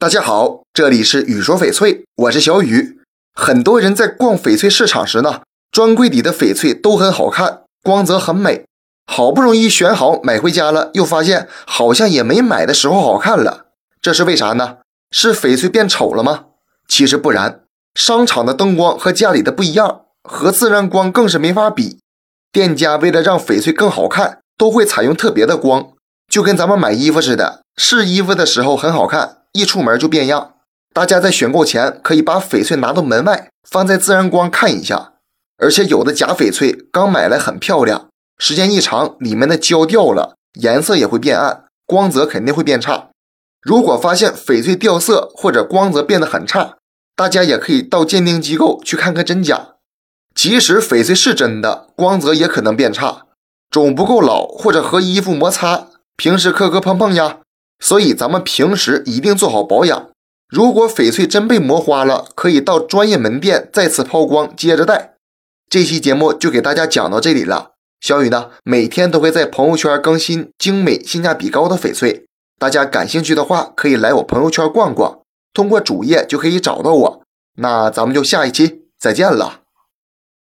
大家好，这里是雨说翡翠，我是小雨。很多人在逛翡翠市场时呢，专柜里的翡翠都很好看，光泽很美。好不容易选好买回家了，又发现好像也没买的时候好看了。这是为啥呢？是翡翠变丑了吗？其实不然，商场的灯光和家里的不一样，和自然光更是没法比。店家为了让翡翠更好看，都会采用特别的光，就跟咱们买衣服似的，试衣服的时候很好看。一出门就变样，大家在选购前可以把翡翠拿到门外，放在自然光看一下。而且有的假翡翠刚买来很漂亮，时间一长，里面的胶掉了，颜色也会变暗，光泽肯定会变差。如果发现翡翠掉色或者光泽变得很差，大家也可以到鉴定机构去看看真假。即使翡翠是真的，光泽也可能变差，种不够老或者和衣服摩擦，平时磕磕碰碰呀。所以咱们平时一定做好保养。如果翡翠真被磨花了，可以到专业门店再次抛光，接着戴。这期节目就给大家讲到这里了。小雨呢，每天都会在朋友圈更新精美、性价比高的翡翠，大家感兴趣的话，可以来我朋友圈逛逛，通过主页就可以找到我。那咱们就下一期再见了。